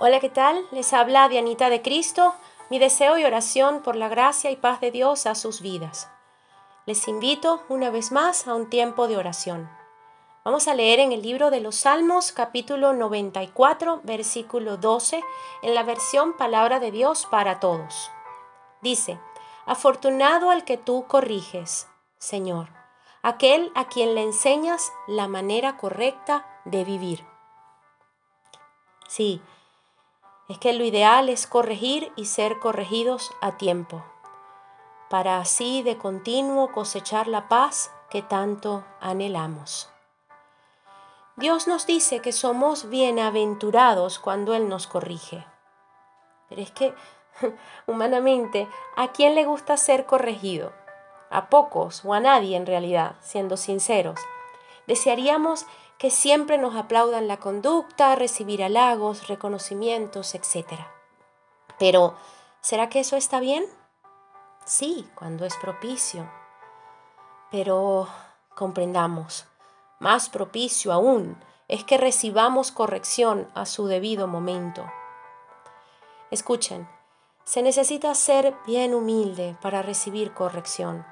Hola, ¿qué tal? Les habla Dianita de Cristo. Mi deseo y oración por la gracia y paz de Dios a sus vidas. Les invito una vez más a un tiempo de oración. Vamos a leer en el libro de los Salmos capítulo 94 versículo 12 en la versión Palabra de Dios para todos. Dice, Afortunado al que tú corriges, Señor, aquel a quien le enseñas la manera correcta de vivir. Sí, es que lo ideal es corregir y ser corregidos a tiempo, para así de continuo cosechar la paz que tanto anhelamos. Dios nos dice que somos bienaventurados cuando Él nos corrige. Pero es que, humanamente, ¿a quién le gusta ser corregido? A pocos o a nadie en realidad, siendo sinceros. Desearíamos que siempre nos aplaudan la conducta, recibir halagos, reconocimientos, etc. Pero, ¿será que eso está bien? Sí, cuando es propicio. Pero comprendamos, más propicio aún es que recibamos corrección a su debido momento. Escuchen, se necesita ser bien humilde para recibir corrección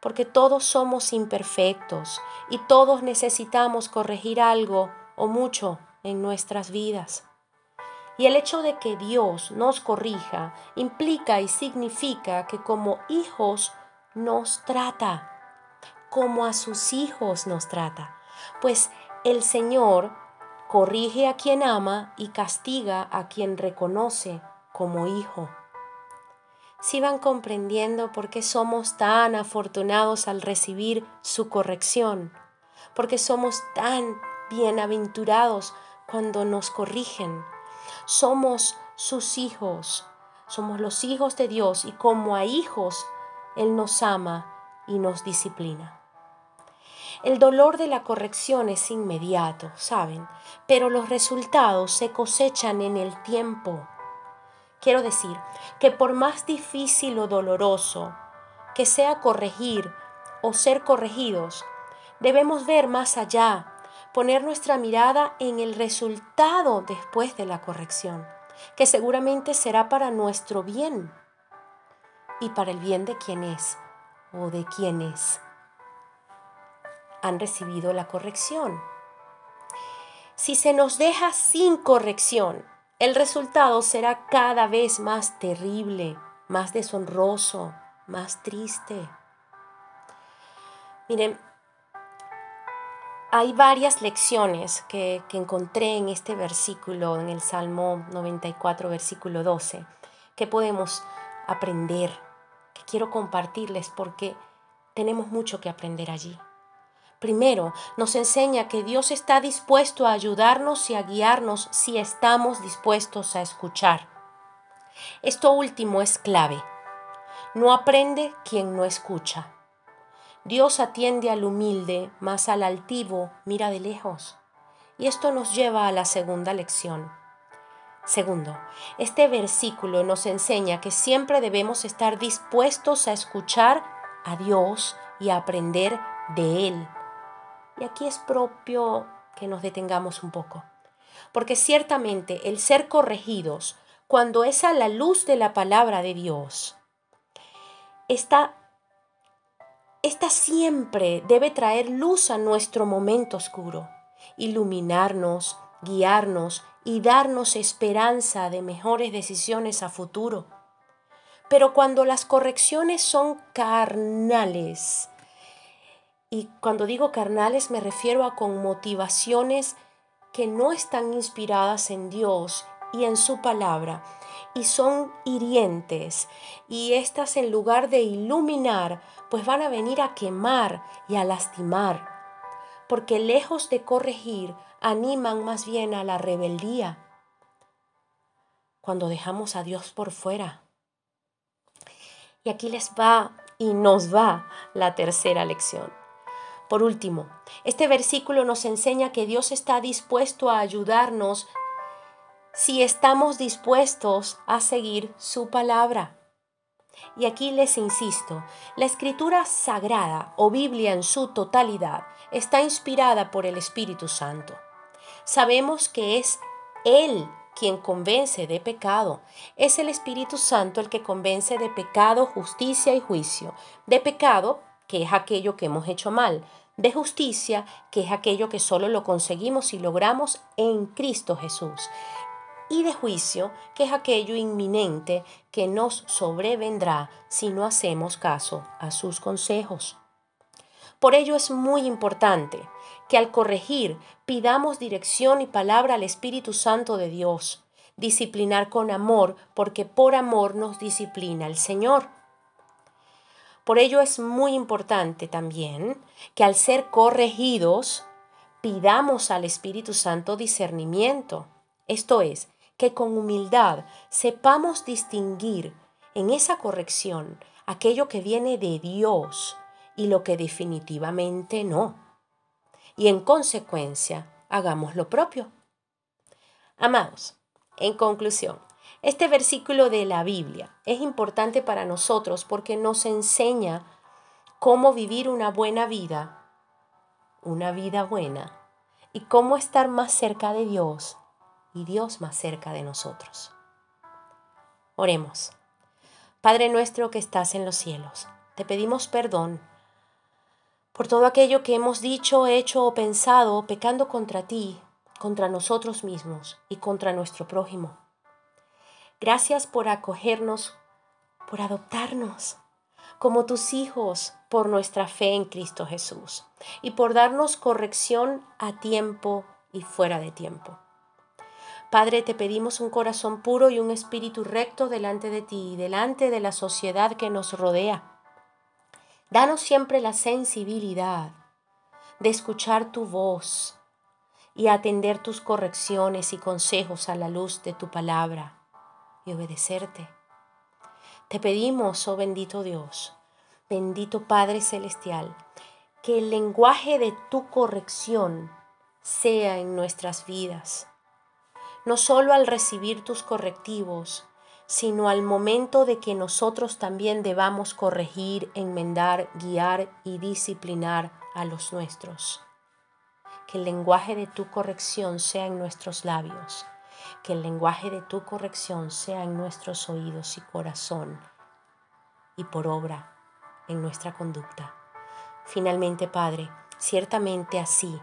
porque todos somos imperfectos y todos necesitamos corregir algo o mucho en nuestras vidas. Y el hecho de que Dios nos corrija implica y significa que como hijos nos trata, como a sus hijos nos trata, pues el Señor corrige a quien ama y castiga a quien reconoce como hijo si van comprendiendo por qué somos tan afortunados al recibir su corrección, porque somos tan bienaventurados cuando nos corrigen. Somos sus hijos, somos los hijos de Dios y como a hijos Él nos ama y nos disciplina. El dolor de la corrección es inmediato, ¿saben? Pero los resultados se cosechan en el tiempo. Quiero decir que por más difícil o doloroso que sea corregir o ser corregidos, debemos ver más allá, poner nuestra mirada en el resultado después de la corrección, que seguramente será para nuestro bien y para el bien de quienes o de quienes han recibido la corrección. Si se nos deja sin corrección, el resultado será cada vez más terrible, más deshonroso, más triste. Miren, hay varias lecciones que, que, encontré en este versículo, en el Salmo 94, versículo 12, que podemos aprender, que quiero compartirles porque tenemos mucho que aprender allí. Primero, nos enseña que Dios está dispuesto a ayudarnos y a guiarnos si estamos dispuestos a escuchar. Esto último es clave. No aprende quien no escucha. Dios atiende al humilde, mas al altivo mira de lejos. Y esto nos lleva a la segunda lección. Segundo, este versículo nos enseña que siempre debemos estar dispuestos a escuchar a Dios y a aprender de Él y aquí es propio que nos detengamos un poco, porque ciertamente el ser corregidos, cuando es a la luz de la palabra de Dios, está esta siempre debe traer luz a nuestro momento oscuro, iluminarnos, guiarnos y darnos esperanza de mejores decisiones a futuro. Pero cuando las correcciones son carnales, y cuando digo carnales me refiero a con motivaciones que no están inspiradas en Dios y en su palabra y son hirientes y estas en lugar de iluminar pues van a venir a quemar y a lastimar porque lejos de corregir animan más bien a la rebeldía cuando dejamos a Dios por fuera. Y aquí les va y nos va la tercera lección. Por último, este versículo nos enseña que Dios está dispuesto a ayudarnos si estamos dispuestos a seguir su palabra. Y aquí les insisto, la escritura sagrada o Biblia en su totalidad está inspirada por el Espíritu Santo. Sabemos que es Él quien convence de pecado. Es el Espíritu Santo el que convence de pecado, justicia y juicio. De pecado, que es aquello que hemos hecho mal. De justicia, que es aquello que solo lo conseguimos y logramos en Cristo Jesús. Y de juicio, que es aquello inminente que nos sobrevendrá si no hacemos caso a sus consejos. Por ello es muy importante que al corregir pidamos dirección y palabra al Espíritu Santo de Dios, disciplinar con amor, porque por amor nos disciplina el Señor. Por ello es muy importante también que al ser corregidos pidamos al Espíritu Santo discernimiento, esto es, que con humildad sepamos distinguir en esa corrección aquello que viene de Dios y lo que definitivamente no. Y en consecuencia, hagamos lo propio. Amados, en conclusión, este versículo de la Biblia es importante para nosotros porque nos enseña cómo vivir una buena vida, una vida buena, y cómo estar más cerca de Dios y Dios más cerca de nosotros. Oremos. Padre nuestro que estás en los cielos, te pedimos perdón por todo aquello que hemos dicho, hecho o pensado pecando contra ti, contra nosotros mismos y contra nuestro prójimo. Gracias por acogernos, por adoptarnos como tus hijos por nuestra fe en Cristo Jesús y por darnos corrección a tiempo y fuera de tiempo. Padre, te pedimos un corazón puro y un espíritu recto delante de ti y delante de la sociedad que nos rodea Danos siempre la sensibilidad de escuchar tu voz y atender tus correcciones y consejos a la luz de tu palabra y obedecerte. Te pedimos, oh bendito Dios, bendito Padre Celestial, que el lenguaje de tu corrección sea en nuestras vidas, no solo al recibir tus correctivos, sino al momento de que nosotros también debamos corregir, enmendar, guiar y disciplinar a los nuestros. Que el lenguaje de tu corrección sea en nuestros labios, que el lenguaje de tu corrección sea en nuestros oídos y corazón y por obra en nuestra conducta. Finalmente, Padre, ciertamente así,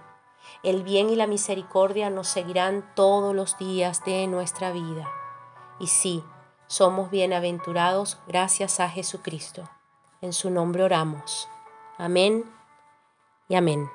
el bien y la misericordia nos seguirán todos los días de nuestra vida. Y sí, somos bienaventurados gracias a Jesucristo. En su nombre oramos. Amén y amén.